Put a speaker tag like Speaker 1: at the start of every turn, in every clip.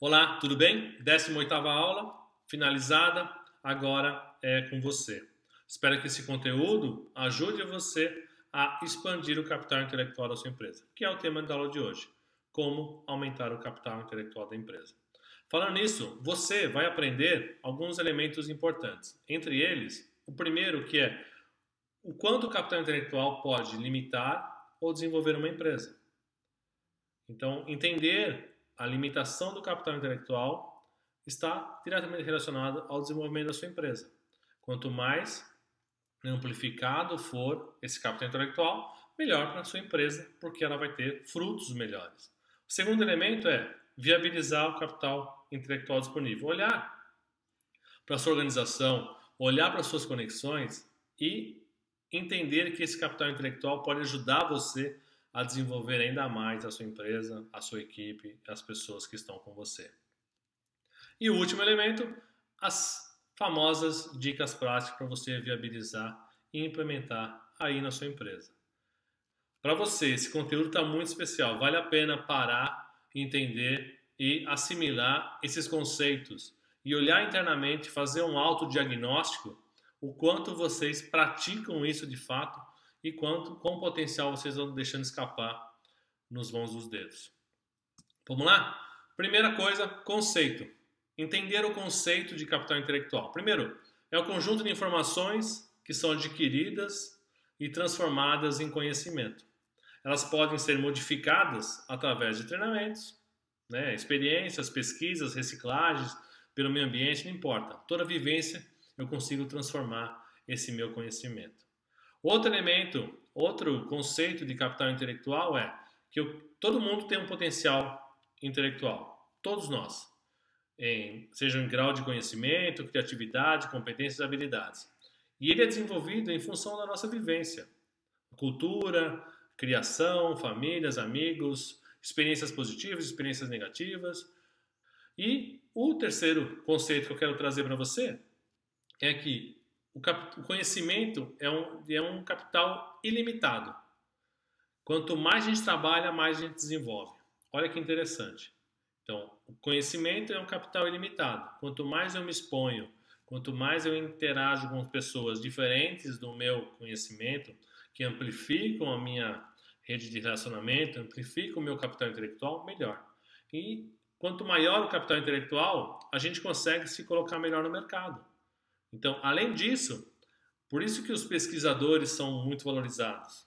Speaker 1: Olá, tudo bem? 18ª aula, finalizada, agora é com você. Espero que esse conteúdo ajude você a expandir o capital intelectual da sua empresa, que é o tema da aula de hoje. Como aumentar o capital intelectual da empresa. Falando nisso, você vai aprender alguns elementos importantes. Entre eles, o primeiro que é o quanto o capital intelectual pode limitar ou desenvolver uma empresa. Então, entender a limitação do capital intelectual está diretamente relacionado ao desenvolvimento da sua empresa. Quanto mais amplificado for esse capital intelectual, melhor para a sua empresa, porque ela vai ter frutos melhores. O segundo elemento é viabilizar o capital intelectual disponível. Olhar para a sua organização, olhar para as suas conexões e entender que esse capital intelectual pode ajudar você a desenvolver ainda mais a sua empresa, a sua equipe, as pessoas que estão com você. E o último elemento, as famosas dicas práticas para você viabilizar e implementar aí na sua empresa. Para você, esse conteúdo está muito especial, vale a pena parar, entender e assimilar esses conceitos e olhar internamente, fazer um autodiagnóstico, o quanto vocês praticam isso de fato e quanto com potencial vocês vão deixando escapar nos mãos dos dedos. Vamos lá? Primeira coisa, conceito. Entender o conceito de capital intelectual. Primeiro, é o conjunto de informações que são adquiridas e transformadas em conhecimento. Elas podem ser modificadas através de treinamentos, né, experiências, pesquisas, reciclagens, pelo meio ambiente, não importa. Toda vivência eu consigo transformar esse meu conhecimento. Outro elemento, outro conceito de capital intelectual é que eu, todo mundo tem um potencial intelectual, todos nós, em, seja em grau de conhecimento, criatividade, competências habilidades. E ele é desenvolvido em função da nossa vivência, cultura, criação, famílias, amigos, experiências positivas, experiências negativas. E o terceiro conceito que eu quero trazer para você é que o, cap, o conhecimento é um, é um capital ilimitado. Quanto mais a gente trabalha, mais a gente desenvolve. Olha que interessante. Então, o conhecimento é um capital ilimitado. Quanto mais eu me exponho, quanto mais eu interajo com pessoas diferentes do meu conhecimento, que amplificam a minha rede de relacionamento, amplificam o meu capital intelectual, melhor. E quanto maior o capital intelectual, a gente consegue se colocar melhor no mercado. Então, além disso, por isso que os pesquisadores são muito valorizados,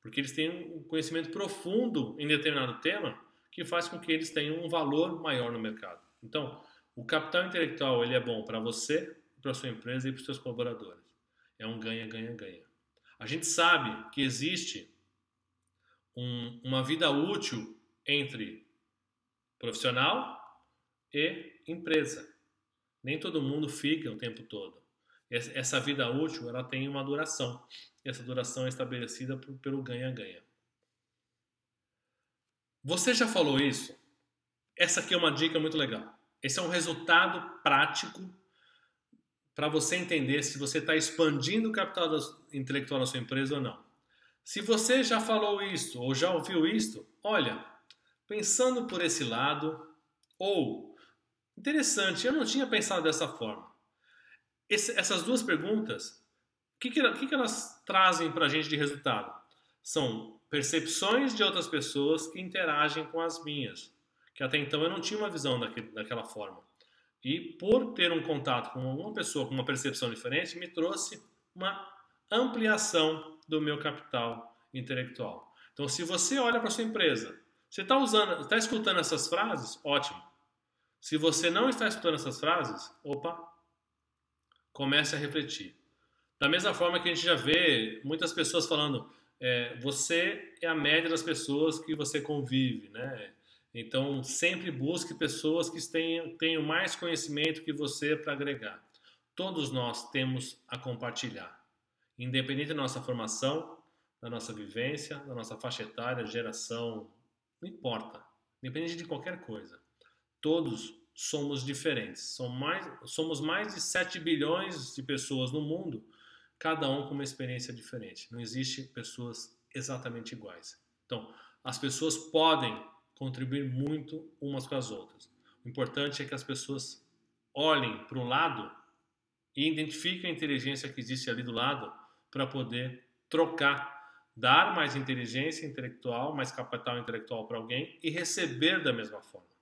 Speaker 1: porque eles têm um conhecimento profundo em determinado tema que faz com que eles tenham um valor maior no mercado. Então, o capital intelectual ele é bom para você, para sua empresa e para os seus colaboradores. É um ganha, ganha, ganha. A gente sabe que existe um, uma vida útil entre profissional e empresa. Nem todo mundo fica o tempo todo. Essa vida útil ela tem uma duração. Essa duração é estabelecida pelo ganha-ganha. Você já falou isso? Essa aqui é uma dica muito legal. Esse é um resultado prático para você entender se você está expandindo o capital intelectual da sua empresa ou não. Se você já falou isso ou já ouviu isso, olha, pensando por esse lado, ou Interessante, eu não tinha pensado dessa forma. Esse, essas duas perguntas, o que, que, que, elas trazem para a gente de resultado? São percepções de outras pessoas que interagem com as minhas, que até então eu não tinha uma visão daquele, daquela forma. E por ter um contato com uma pessoa com uma percepção diferente, me trouxe uma ampliação do meu capital intelectual. Então, se você olha para sua empresa, você está usando, está escutando essas frases, ótimo. Se você não está escutando essas frases, opa, comece a refletir. Da mesma forma que a gente já vê muitas pessoas falando, é, você é a média das pessoas que você convive, né? Então, sempre busque pessoas que tenham, tenham mais conhecimento que você para agregar. Todos nós temos a compartilhar. Independente da nossa formação, da nossa vivência, da nossa faixa etária, geração, não importa. Independente de qualquer coisa todos somos diferentes. Somos mais, somos mais de 7 bilhões de pessoas no mundo, cada um com uma experiência diferente. Não existe pessoas exatamente iguais. Então, as pessoas podem contribuir muito umas com as outras. O importante é que as pessoas olhem para o lado e identifiquem a inteligência que existe ali do lado para poder trocar, dar mais inteligência intelectual, mais capital intelectual para alguém e receber da mesma forma.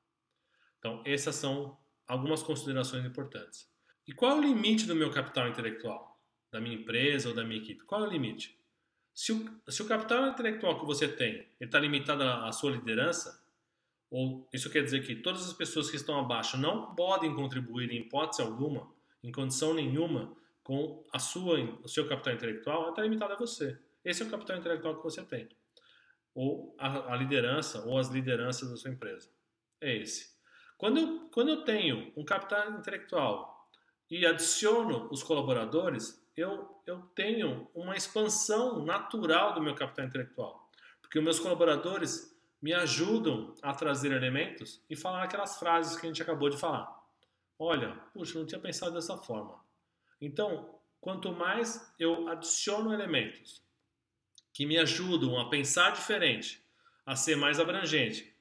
Speaker 1: Então, essas são algumas considerações importantes. E qual é o limite do meu capital intelectual? Da minha empresa ou da minha equipe? Qual é o limite? Se o, se o capital intelectual que você tem está limitado à, sua liderança, ou isso quer dizer que todas as pessoas que estão abaixo não podem contribuir em hipótese alguma, em condição nenhuma, com a sua, o seu capital intelectual, está limitado a você. Esse é o capital intelectual que você tem. Ou a, a liderança, ou as lideranças da sua empresa. É esse. Quando eu, quando eu tenho um capital intelectual e adiciono os colaboradores, eu, eu tenho uma expansão natural do meu capital intelectual. Porque os meus colaboradores me ajudam a trazer elementos e falar aquelas frases que a gente acabou de falar. Olha, puxa, não tinha pensado dessa forma. Então, quanto mais eu adiciono elementos que me ajudam a pensar diferente, a ser mais abrangente,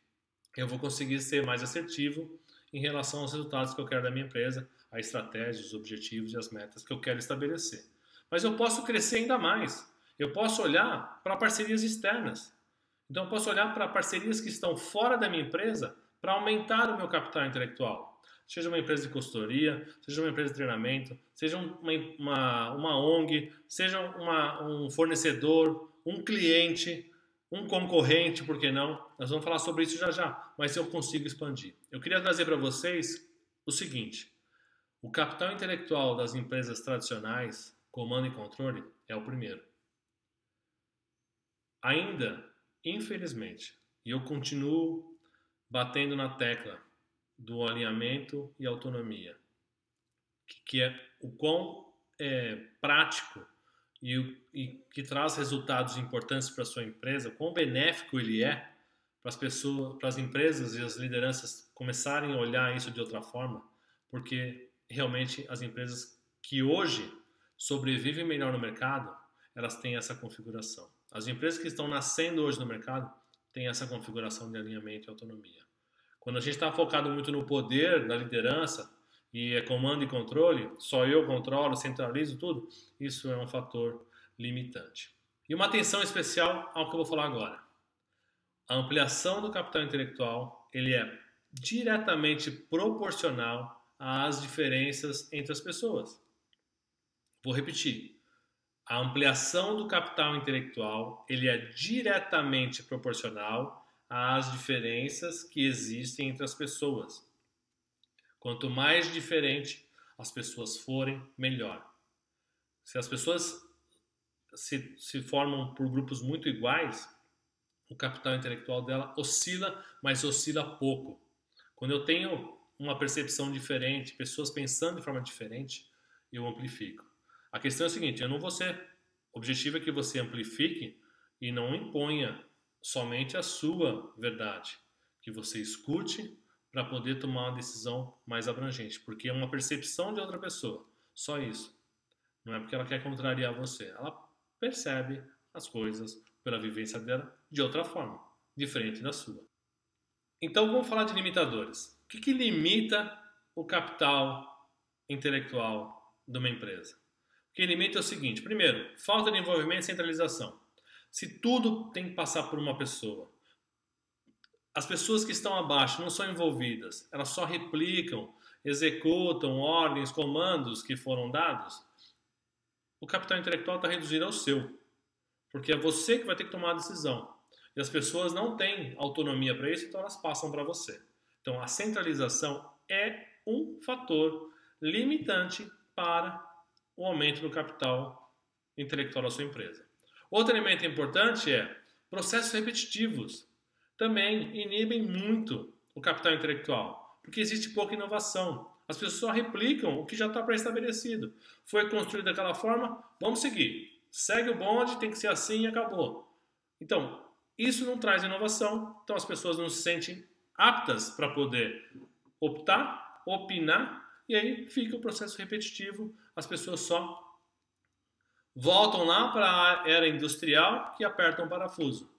Speaker 1: eu vou conseguir ser mais assertivo em relação aos resultados que eu quero da minha empresa, a estratégia, os objetivos e as metas que eu quero estabelecer. Mas eu posso crescer ainda mais. Eu posso olhar para parcerias externas. Então eu posso olhar para parcerias que estão fora da minha empresa para aumentar o meu capital intelectual. Seja uma empresa de consultoria, seja uma empresa de treinamento, seja uma, uma, uma ONG, seja uma, um fornecedor, um cliente, um concorrente, por que não? Nós vamos falar sobre isso já já, mas eu consigo expandir. Eu queria trazer para vocês o seguinte: o capital intelectual das empresas tradicionais, comando e controle, é o primeiro. Ainda, infelizmente, e eu continuo batendo na tecla do alinhamento e autonomia, que é o quão é, prático e, e, que traz resultados importantes para a sua empresa, quão benéfico ele é para as pessoas, para as empresas e as lideranças começarem a olhar isso de outra forma, porque realmente as empresas que hoje sobrevivem melhor no mercado, elas têm essa configuração. As empresas que estão nascendo hoje no mercado têm essa configuração de alinhamento e autonomia. Quando a gente está focado muito no poder da liderança e é comando e controle, só eu controlo, centralizo tudo, isso é um fator limitante. E uma atenção especial ao que eu vou falar agora. A ampliação do capital intelectual ele é diretamente proporcional as diferenças entre as pessoas. Vou repetir. A ampliação do capital intelectual ele é diretamente proporcional às diferenças que existem entre as pessoas. Quanto mais diferente as pessoas forem, melhor. Se as pessoas se, se formam por grupos muito iguais, o capital intelectual dela oscila, mas oscila pouco. Quando eu tenho uma percepção diferente, pessoas pensando de forma diferente, eu amplifico. A questão é a seguinte: eu não vou ser. O objetivo é que você amplifique e não imponha somente a sua verdade. Que você escute para poder tomar uma decisão mais abrangente, porque é uma percepção de outra pessoa. Só isso. Não é porque ela quer contrariar você. Ela percebe as coisas pela vivência dela de outra forma, diferente da sua. Então vamos falar de limitadores que, que limita o capital intelectual de uma empresa? O que limita é o seguinte: primeiro, falta de envolvimento e centralização. Se tudo tem que passar por uma pessoa, as pessoas que estão abaixo não são envolvidas, elas só replicam, executam ordens, comandos que foram dados, o capital intelectual está reduzido ao seu. Porque é você que vai ter que tomar a decisão. E as pessoas não têm autonomia para isso, então elas passam para você. Então, a centralização é um fator limitante para o aumento do capital intelectual da sua empresa. Outro elemento importante é processos repetitivos. Também inibem muito o capital intelectual, porque existe pouca inovação. As pessoas só replicam o que já está pré-estabelecido. Foi construído daquela forma, vamos seguir. Segue o bonde, tem que ser assim e acabou. Então, isso não traz inovação, então as pessoas não se sentem aptas para poder optar, opinar, e aí fica o processo repetitivo, as pessoas só voltam lá para a era industrial e apertam o parafuso,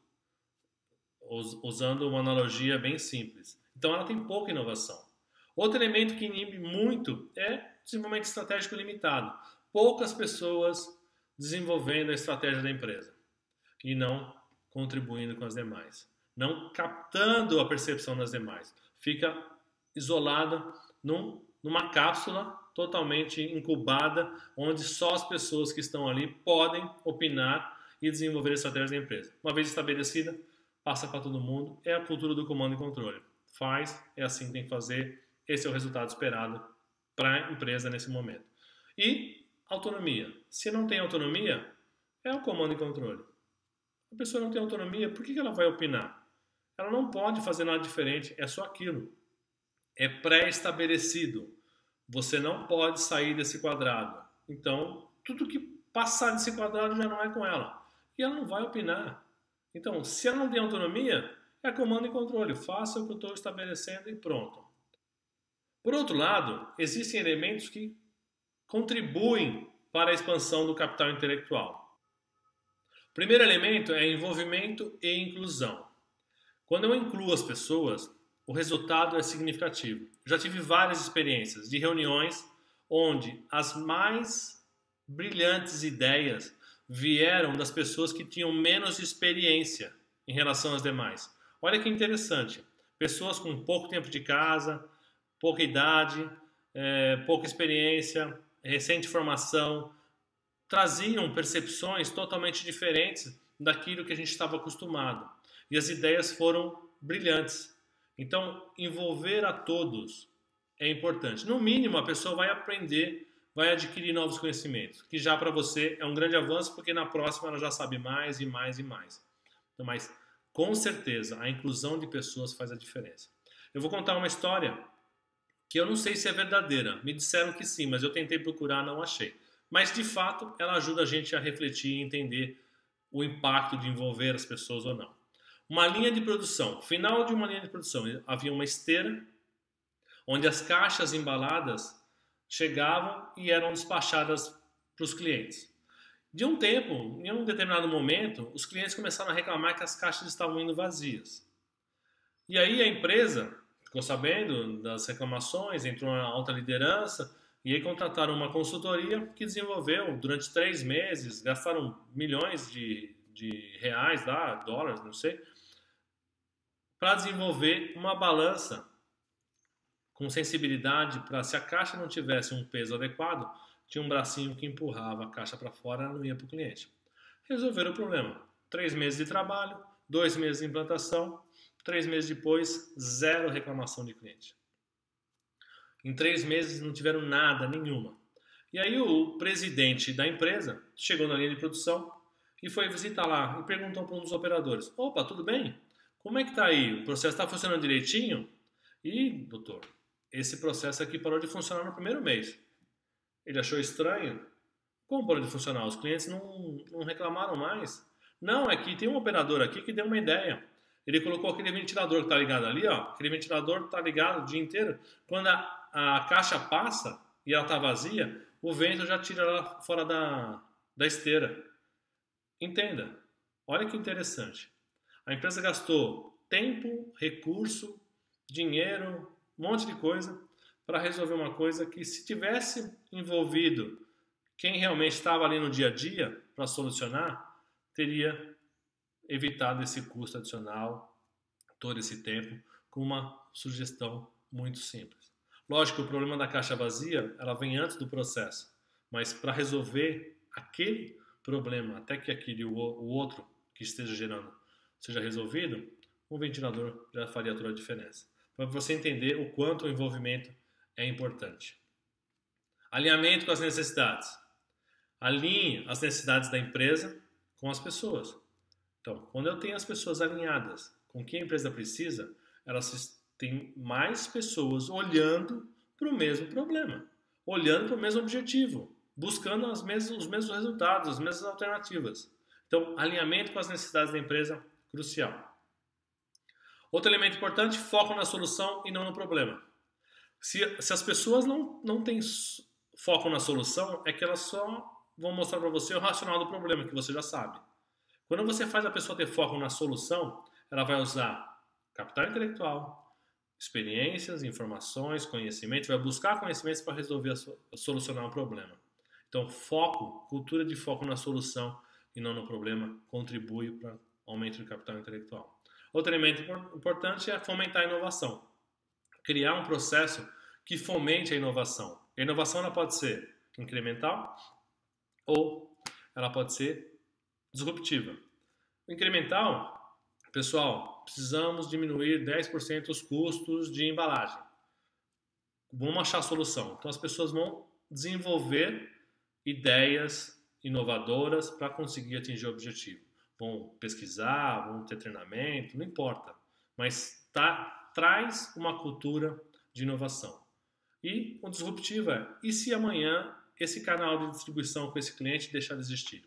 Speaker 1: usando uma analogia bem simples. Então ela tem pouca inovação. Outro elemento que inibe muito é desenvolvimento estratégico limitado. Poucas pessoas desenvolvendo a estratégia da empresa e não contribuindo com as demais, não captando a percepção das demais. Fica isolada num, numa cápsula totalmente incubada, onde só as pessoas que estão ali podem opinar e desenvolver a estratégia da empresa. Uma vez estabelecida, passa para todo mundo. É a cultura do comando e controle. Faz, é assim que tem que fazer. Esse é o resultado esperado para a empresa nesse momento. E autonomia. Se não tem autonomia, é o comando e controle. A pessoa não tem autonomia, por que ela vai opinar? Ela não pode fazer nada diferente, é só aquilo. É pré-estabelecido. Você não pode sair desse quadrado. Então, tudo que passar desse quadrado já não é com ela. E ela não vai opinar. Então, se ela não tem autonomia, é comando e controle. Faça o que eu estou estabelecendo e pronto. Por outro lado, existem elementos que contribuem para a expansão do capital intelectual. O primeiro elemento é envolvimento e inclusão. Quando eu incluo as pessoas, o resultado é significativo. Já tive várias experiências de reuniões onde as mais brilhantes ideias vieram das pessoas que tinham menos experiência em relação às demais. Olha que interessante. Pessoas com pouco tempo de casa, pouca idade, é, pouca experiência, recente formação, traziam percepções totalmente diferentes daquilo que a gente estava acostumado. E as ideias foram brilhantes. Então, envolver a todos é importante. No mínimo, a pessoa vai aprender, vai adquirir novos conhecimentos, que já para você é um grande avanço, porque na próxima ela já sabe mais e mais e mais. Então, mas, com certeza, a inclusão de pessoas faz a diferença. Eu vou contar uma história que eu não sei se é verdadeira. Me disseram que sim, mas eu tentei procurar, não achei. Mas, de fato, ela ajuda a gente a refletir e entender o impacto de envolver as pessoas ou não. Uma linha de produção. Final de uma linha de produção, havia uma esteira onde as caixas embaladas chegavam e eram despachadas para os clientes. De um tempo, em um determinado momento, os clientes começaram a reclamar que as caixas estavam indo vazias. E aí a empresa ficou sabendo das reclamações, entrou na alta liderança e aí contrataram uma consultoria que desenvolveu durante três meses, gastaram milhões de, de reais lá, dólares, não sei, para desenvolver uma balança com sensibilidade para se a caixa não tivesse um peso adequado, tinha um bracinho que empurrava a caixa para fora, ela não ia para o cliente. Resolveram o problema. Três meses de trabalho, dois meses de implantação, três meses depois, zero reclamação de cliente. Em três meses não tiveram nada, nenhuma. E aí o presidente da empresa chegou na linha de produção e foi visitar lá e perguntou para um dos operadores: Opa, tudo bem? Como é que está aí? O processo está funcionando direitinho? E, doutor, esse processo aqui parou de funcionar no primeiro mês. Ele achou estranho. Como parou de funcionar? Os clientes não, não reclamaram mais. Não, é que tem um operador aqui que deu uma ideia. Ele colocou aquele ventilador que está ligado ali, ó. Aquele ventilador está ligado o dia inteiro. Quando a, a caixa passa e ela está vazia, o vento já tira ela fora da, da esteira. Entenda. Olha que interessante. A empresa gastou tempo, recurso, dinheiro, um monte de coisa para resolver uma coisa que, se tivesse envolvido quem realmente estava ali no dia a dia para solucionar, teria evitado esse custo adicional, todo esse tempo, com uma sugestão muito simples. Lógico, o problema da caixa vazia, ela vem antes do processo, mas para resolver aquele problema, até que aquele o outro que esteja gerando seja resolvido, um ventilador já faria toda a diferença. Para você entender o quanto o envolvimento é importante. Alinhamento com as necessidades. Alinhe as necessidades da empresa com as pessoas. Então, quando eu tenho as pessoas alinhadas com o que a empresa precisa, elas têm mais pessoas olhando para o mesmo problema, olhando para o mesmo objetivo, buscando as os mesmos resultados, as mesmas alternativas. Então, alinhamento com as necessidades da empresa Crucial. Outro elemento importante, foco na solução e não no problema. Se, se as pessoas não, não têm foco na solução, é que elas só vão mostrar para você o racional do problema, que você já sabe. Quando você faz a pessoa ter foco na solução, ela vai usar capital intelectual, experiências, informações, conhecimento, vai buscar conhecimentos para resolver, solucionar um problema. Então, foco, cultura de foco na solução e não no problema, contribui para o aumento do capital intelectual. Outro elemento importante é fomentar a inovação. Criar um processo que fomente a inovação. A inovação ela pode ser incremental ou ela pode ser disruptiva. Incremental, pessoal, precisamos diminuir 10% os custos de embalagem. Vamos achar a solução. Então as pessoas vão desenvolver ideias inovadoras para conseguir atingir o objetivo. Vão pesquisar, vão ter treinamento, não importa, mas tá, traz uma cultura de inovação. E o disruptivo é: e se amanhã esse canal de distribuição com esse cliente deixar de existir?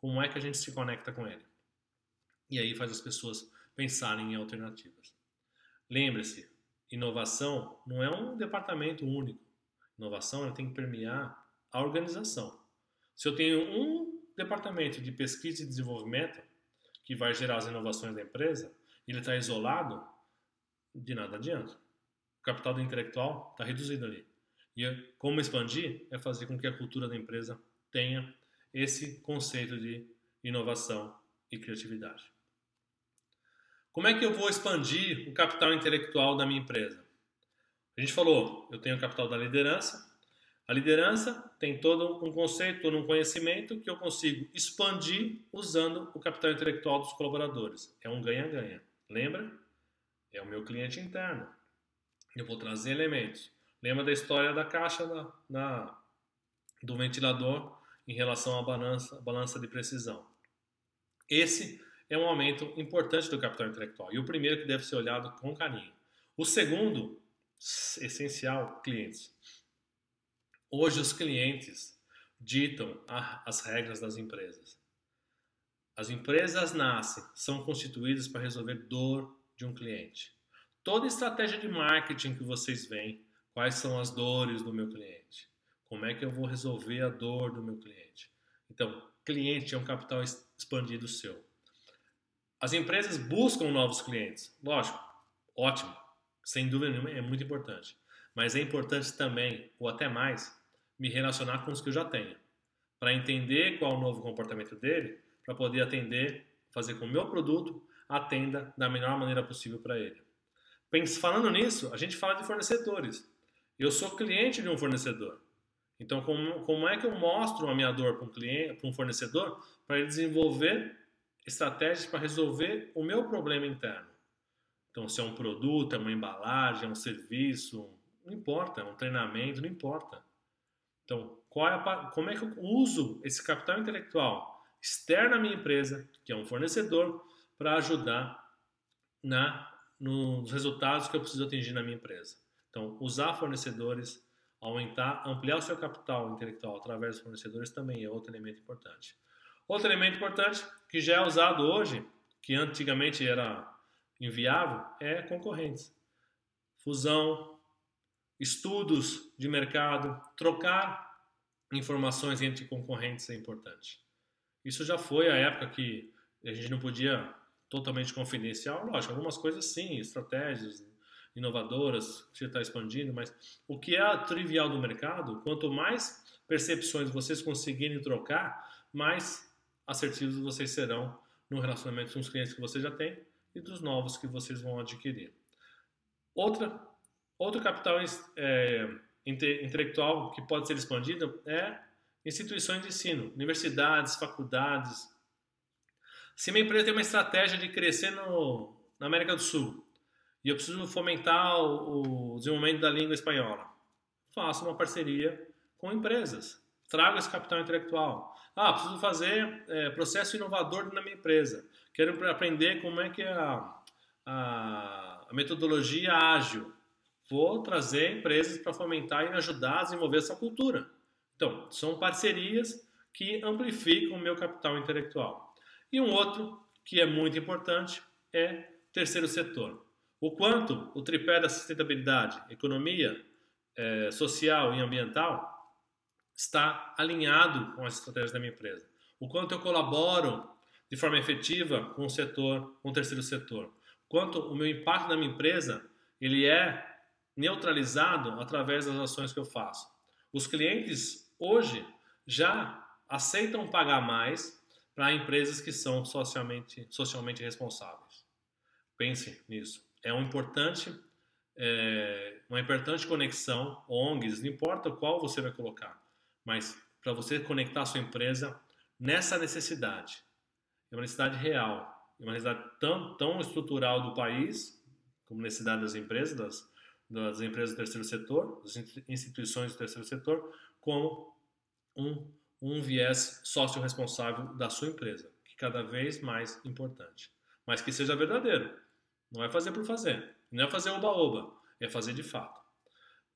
Speaker 1: Como é que a gente se conecta com ele? E aí faz as pessoas pensarem em alternativas. Lembre-se, inovação não é um departamento único. Inovação tem que permear a organização. Se eu tenho um departamento de pesquisa e desenvolvimento que vai gerar as inovações da empresa, ele está isolado, de nada adianta. O capital intelectual está reduzido ali. E como expandir é fazer com que a cultura da empresa tenha esse conceito de inovação e criatividade. Como é que eu vou expandir o capital intelectual da minha empresa? A gente falou, eu tenho o capital da liderança. A liderança tem todo um conceito, todo um conhecimento que eu consigo expandir usando o capital intelectual dos colaboradores. É um ganha-ganha. Lembra? É o meu cliente interno. Eu vou trazer elementos. Lembra da história da caixa da do ventilador em relação à balança, balança de precisão. Esse é um aumento importante do capital intelectual e o primeiro que deve ser olhado com carinho. O segundo, essencial, clientes. Hoje os clientes ditam as regras das empresas. As empresas nascem, são constituídas para resolver dor de um cliente. Toda estratégia de marketing que vocês veem, quais são as dores do meu cliente? Como é que eu vou resolver a dor do meu cliente? Então, cliente é um capital expandido seu. As empresas buscam novos clientes. Lógico, ótimo, sem dúvida nenhuma, é muito importante. Mas é importante também, ou até mais, me relacionar com os que eu já tenho. Para entender qual é o novo comportamento dele, para poder atender, fazer com o meu produto atenda da melhor maneira possível para ele. Falando nisso, a gente fala de fornecedores. Eu sou cliente de um fornecedor. Então, como, como é que eu mostro a minha dor para um cliente, para um fornecedor, para ele desenvolver estratégias para resolver o meu problema interno. Então, se é um produto, é uma embalagem, é um serviço, não importa, é um treinamento, não importa. Então, é a, como é que eu uso esse capital intelectual externo à minha empresa, que é um fornecedor, para ajudar na, nos resultados que eu preciso atingir na minha empresa? Então, usar fornecedores, aumentar, ampliar o seu capital intelectual através dos fornecedores também é outro elemento importante. Outro elemento importante que já é usado hoje, que antigamente era inviável, é concorrentes. Fusão, estudos de mercado, trocar informações entre concorrentes é importante. Isso já foi a época que a gente não podia totalmente confidencial, lógico, algumas coisas sim, estratégias inovadoras que você está expandindo, mas o que é trivial do mercado, quanto mais percepções vocês conseguirem trocar, mais assertivos vocês serão no relacionamento com os clientes que você já tem e dos novos que vocês vão adquirir. Outra, outro capital é, intelectual que pode ser expandido é instituições de ensino, universidades, faculdades. Se minha empresa tem uma estratégia de crescer no, na América do Sul e eu preciso fomentar o, o desenvolvimento da língua espanhola, faço uma parceria com empresas, trago esse capital intelectual. Ah, preciso fazer é, processo inovador na minha empresa. Quero aprender como é que é a, a, a metodologia ágil. Vou trazer empresas para fomentar e ajudar a desenvolver essa cultura. Então, são parcerias que amplificam o meu capital intelectual. E um outro que é muito importante é terceiro setor. O quanto o tripé da sustentabilidade, economia, é, social e ambiental está alinhado com as estratégias da minha empresa. O quanto eu colaboro de forma efetiva com o setor, com o terceiro setor. Quanto o meu impacto na minha empresa ele é neutralizado através das ações que eu faço. Os clientes hoje já aceitam pagar mais para empresas que são socialmente, socialmente responsáveis. Pense nisso. É um importante, é, uma importante conexão, ONGs, não importa qual você vai colocar, mas para você conectar a sua empresa nessa necessidade. É uma necessidade real, é uma necessidade tão, tão estrutural do país, como necessidade das empresas, das, das empresas do terceiro setor, das instituições do terceiro setor, como um, um viés sócio-responsável da sua empresa, que cada vez mais importante. Mas que seja verdadeiro. Não é fazer por fazer. Não é fazer oba-oba. É fazer de fato.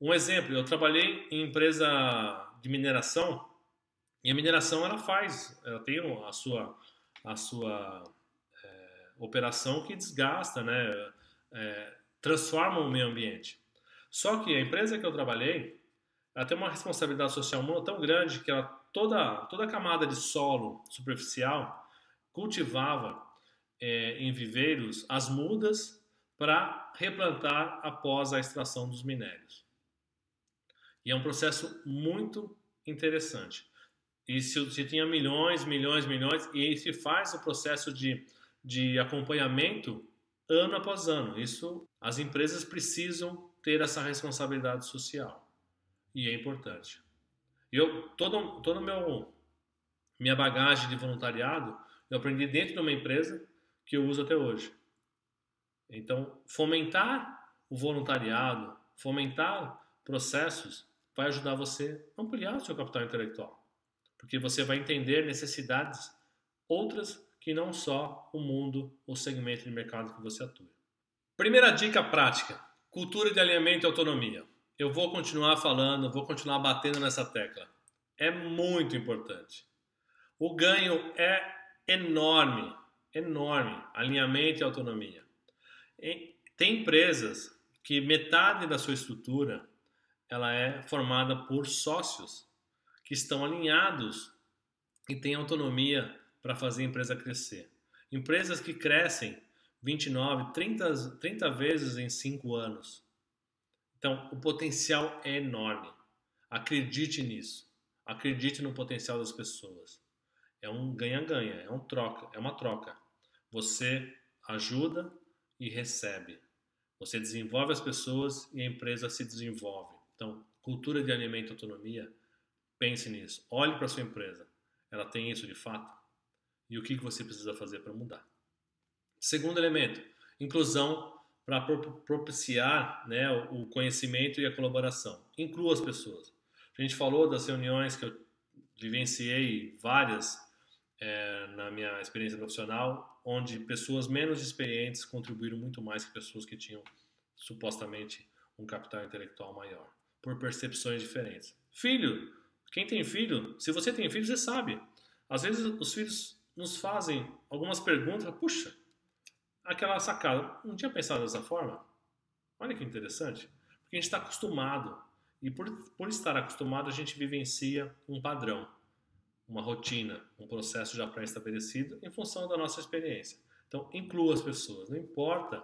Speaker 1: Um exemplo, eu trabalhei em empresa de mineração e a mineração ela faz, ela tem a sua, a sua é, operação que desgasta, né? É, transforma o meio ambiente. Só que a empresa que eu trabalhei, ela tem uma responsabilidade social tão grande que ela, toda, toda a camada de solo superficial cultivava é, em viveiros as mudas para replantar após a extração dos minérios. E é um processo muito interessante. E se, se tinha milhões, milhões, milhões, e se faz o processo de, de acompanhamento ano após ano. Isso as empresas precisam ter essa responsabilidade social. E é importante. Eu todo todo meu minha bagagem de voluntariado eu aprendi dentro de uma empresa que eu uso até hoje. Então, fomentar o voluntariado, fomentar processos vai ajudar você a ampliar o seu capital intelectual. Porque você vai entender necessidades outras que não só o mundo ou segmento de mercado que você atua. Primeira dica prática: Cultura de alinhamento e autonomia. Eu vou continuar falando, vou continuar batendo nessa tecla. É muito importante. O ganho é enorme, enorme. Alinhamento e autonomia. Tem empresas que metade da sua estrutura ela é formada por sócios que estão alinhados e têm autonomia para fazer a empresa crescer. Empresas que crescem 29, 30, 30 vezes em 5 anos. Então, o potencial é enorme. Acredite nisso. Acredite no potencial das pessoas. É um ganha-ganha, é um troca, é uma troca. Você ajuda e recebe. Você desenvolve as pessoas e a empresa se desenvolve. Então, cultura de alimento e autonomia, pense nisso. Olhe para sua empresa. Ela tem isso de fato? E o que você precisa fazer para mudar? Segundo elemento, inclusão para propiciar né, o conhecimento e a colaboração. Inclua as pessoas. A gente falou das reuniões que eu vivenciei várias é, na minha experiência profissional, onde pessoas menos experientes contribuíram muito mais que pessoas que tinham supostamente um capital intelectual maior, por percepções diferentes. Filho, quem tem filho, se você tem filho, você sabe. Às vezes os filhos nos fazem algumas perguntas, puxa, aquela sacada. Não tinha pensado dessa forma? Olha que interessante. Porque a gente está acostumado. E por, por estar acostumado, a gente vivencia um padrão, uma rotina, um processo já pré-estabelecido em função da nossa experiência. Então, inclua as pessoas. Não importa.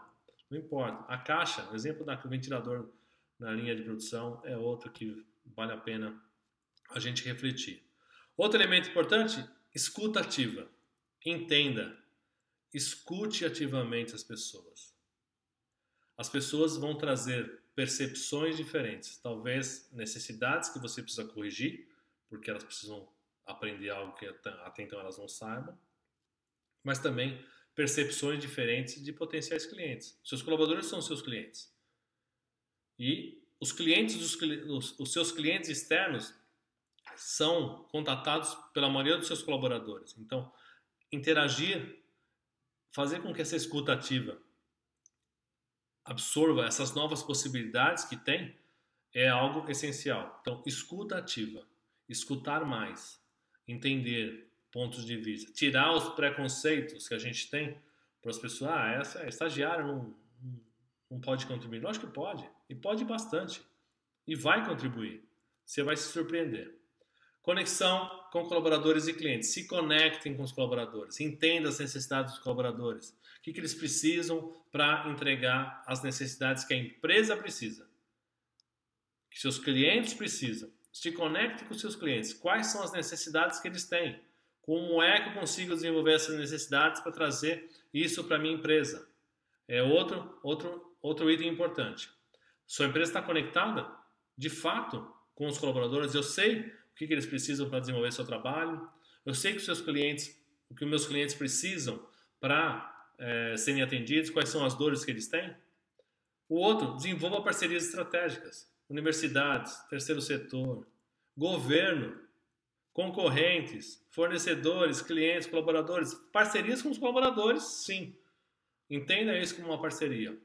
Speaker 1: Não importa. A caixa, o exemplo do ventilador na linha de produção é outro que vale a pena a gente refletir. Outro elemento importante, escuta ativa. Entenda escute ativamente as pessoas. As pessoas vão trazer percepções diferentes, talvez necessidades que você precisa corrigir, porque elas precisam aprender algo que até então elas não saibam, mas também percepções diferentes de potenciais clientes. Seus colaboradores são seus clientes. E os clientes dos os, seus clientes externos são contatados pela maioria dos seus colaboradores. Então, interagir fazer com que essa escuta ativa absorva essas novas possibilidades que tem é algo essencial. Então, escuta ativa, escutar mais, entender pontos de vista, tirar os preconceitos que a gente tem para as pessoas. Ah, essa é estagiária, não, não pode contribuir. Lógico que pode, e pode bastante, e vai contribuir. Você vai se surpreender. Conexão com colaboradores e clientes. Se conectem com os colaboradores. Entenda as necessidades dos colaboradores. O que, que eles precisam para entregar as necessidades que a empresa precisa, que seus clientes precisam. Se conecte com seus clientes. Quais são as necessidades que eles têm? Como é que eu consigo desenvolver essas necessidades para trazer isso para minha empresa? É outro, outro, outro item importante. Sua empresa está conectada, de fato, com os colaboradores. Eu sei que, que eles precisam para desenvolver seu trabalho. Eu sei que os seus clientes, o que os meus clientes precisam para é, serem atendidos, quais são as dores que eles têm. O outro, desenvolva parcerias estratégicas. Universidades, terceiro setor, governo, concorrentes, fornecedores, clientes, colaboradores. Parcerias com os colaboradores, sim. Entenda isso como uma parceria.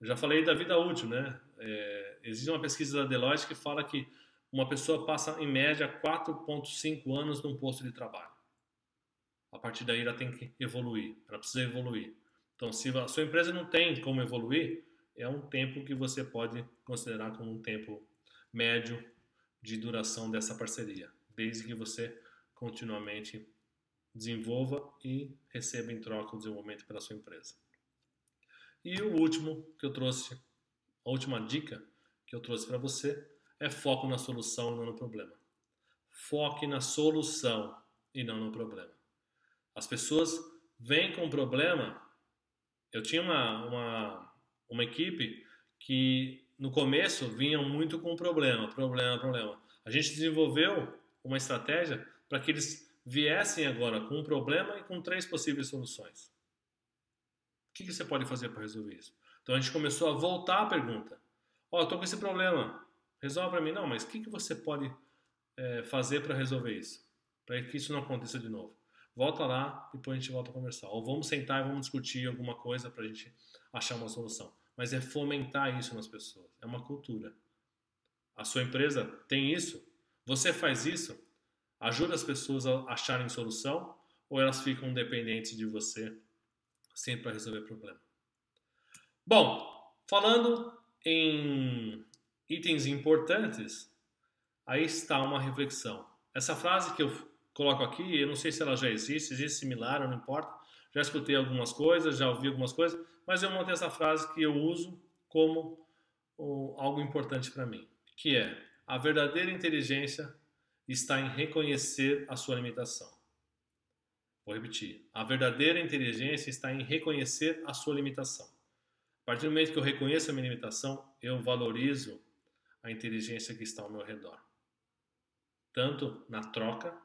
Speaker 1: Eu já falei da vida útil, né? É, existe uma pesquisa da Deloitte que fala que uma pessoa passa, em média, 4,5 anos num posto de trabalho. A partir daí, ela tem que evoluir, ela precisa evoluir. Então, se a sua empresa não tem como evoluir, é um tempo que você pode considerar como um tempo médio de duração dessa parceria desde que você continuamente desenvolva e receba em troca o desenvolvimento pela sua empresa. E o último que eu trouxe, a última dica que eu trouxe para você é foco na solução e não no problema. Foque na solução e não no problema. As pessoas vêm com um problema. Eu tinha uma, uma, uma equipe que no começo vinham muito com problema, problema, problema. A gente desenvolveu uma estratégia para que eles viessem agora com um problema e com três possíveis soluções. O que, que você pode fazer para resolver isso? Então a gente começou a voltar a pergunta. Ó, oh, estou com esse problema, resolve para mim. Não, mas o que, que você pode é, fazer para resolver isso? Para que isso não aconteça de novo. Volta lá, depois a gente volta a conversar. Ou vamos sentar e vamos discutir alguma coisa para a gente achar uma solução. Mas é fomentar isso nas pessoas. É uma cultura. A sua empresa tem isso? Você faz isso? Ajuda as pessoas a acharem solução ou elas ficam dependentes de você sempre para resolver problema? Bom, falando em itens importantes, aí está uma reflexão. Essa frase que eu coloco aqui, eu não sei se ela já existe, existe similar, não importa. Já escutei algumas coisas, já ouvi algumas coisas, mas eu montei essa frase que eu uso como algo importante para mim, que é a verdadeira inteligência está em reconhecer a sua limitação. Vou repetir. A verdadeira inteligência está em reconhecer a sua limitação. A partir do momento que eu reconheço a minha limitação, eu valorizo a inteligência que está ao meu redor. Tanto na troca,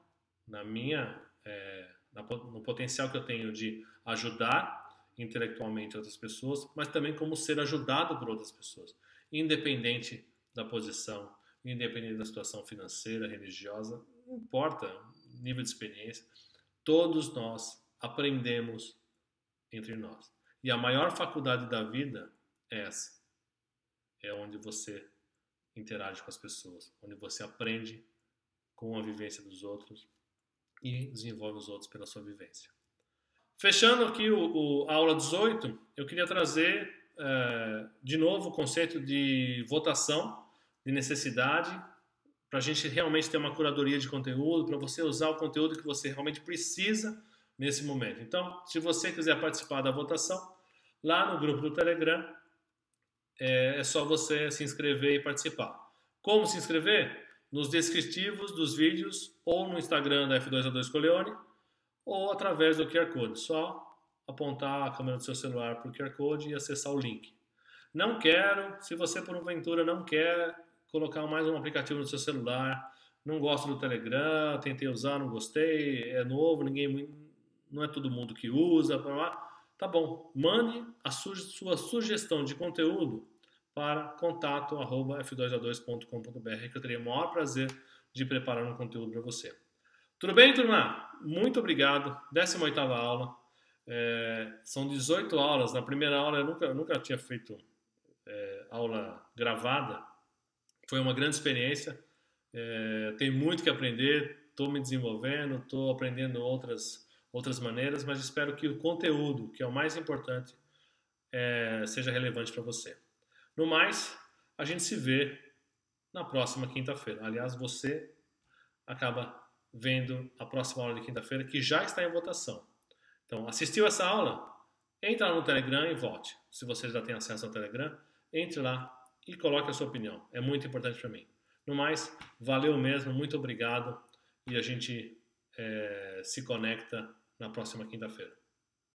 Speaker 1: na minha, é, no potencial que eu tenho de ajudar intelectualmente outras pessoas, mas também como ser ajudado por outras pessoas, independente da posição, independente da situação financeira, religiosa, não importa nível de experiência, todos nós aprendemos entre nós. E a maior faculdade da vida é essa. É onde você interage com as pessoas, onde você aprende com a vivência dos outros e desenvolve os outros pela sua vivência. Fechando aqui o, o a aula 18, eu queria trazer é, de novo o conceito de votação de necessidade, para a gente realmente ter uma curadoria de conteúdo, para você usar o conteúdo que você realmente precisa nesse momento. Então, se você quiser participar da votação, lá no grupo do Telegram, é, é só você se inscrever e participar. Como se inscrever? Nos descritivos dos vídeos ou no Instagram da F2A2 Coleone ou através do QR Code. Só apontar a câmera do seu celular para o QR Code e acessar o link. Não quero, se você porventura não quer colocar mais um aplicativo no seu celular. Não gosto do Telegram, tentei usar, não gostei, é novo, ninguém, não é todo mundo que usa. Blá, blá. Tá bom, mande a su sua sugestão de conteúdo para contato@f2a2.com.br que eu teria o maior prazer de preparar um conteúdo para você. Tudo bem, turma? Muito obrigado. 18 aula. É, são 18 aulas. Na primeira aula eu nunca, eu nunca tinha feito é, aula gravada. Foi uma grande experiência. É, tem muito que aprender. Estou me desenvolvendo, estou aprendendo outras outras maneiras, mas espero que o conteúdo, que é o mais importante, é, seja relevante para você. No mais, a gente se vê na próxima quinta-feira. Aliás, você acaba vendo a próxima aula de quinta-feira, que já está em votação. Então, assistiu essa aula? Entre lá no Telegram e vote. Se você já tem acesso ao Telegram, entre lá e coloque a sua opinião. É muito importante para mim. No mais, valeu mesmo, muito obrigado e a gente é, se conecta na próxima quinta-feira.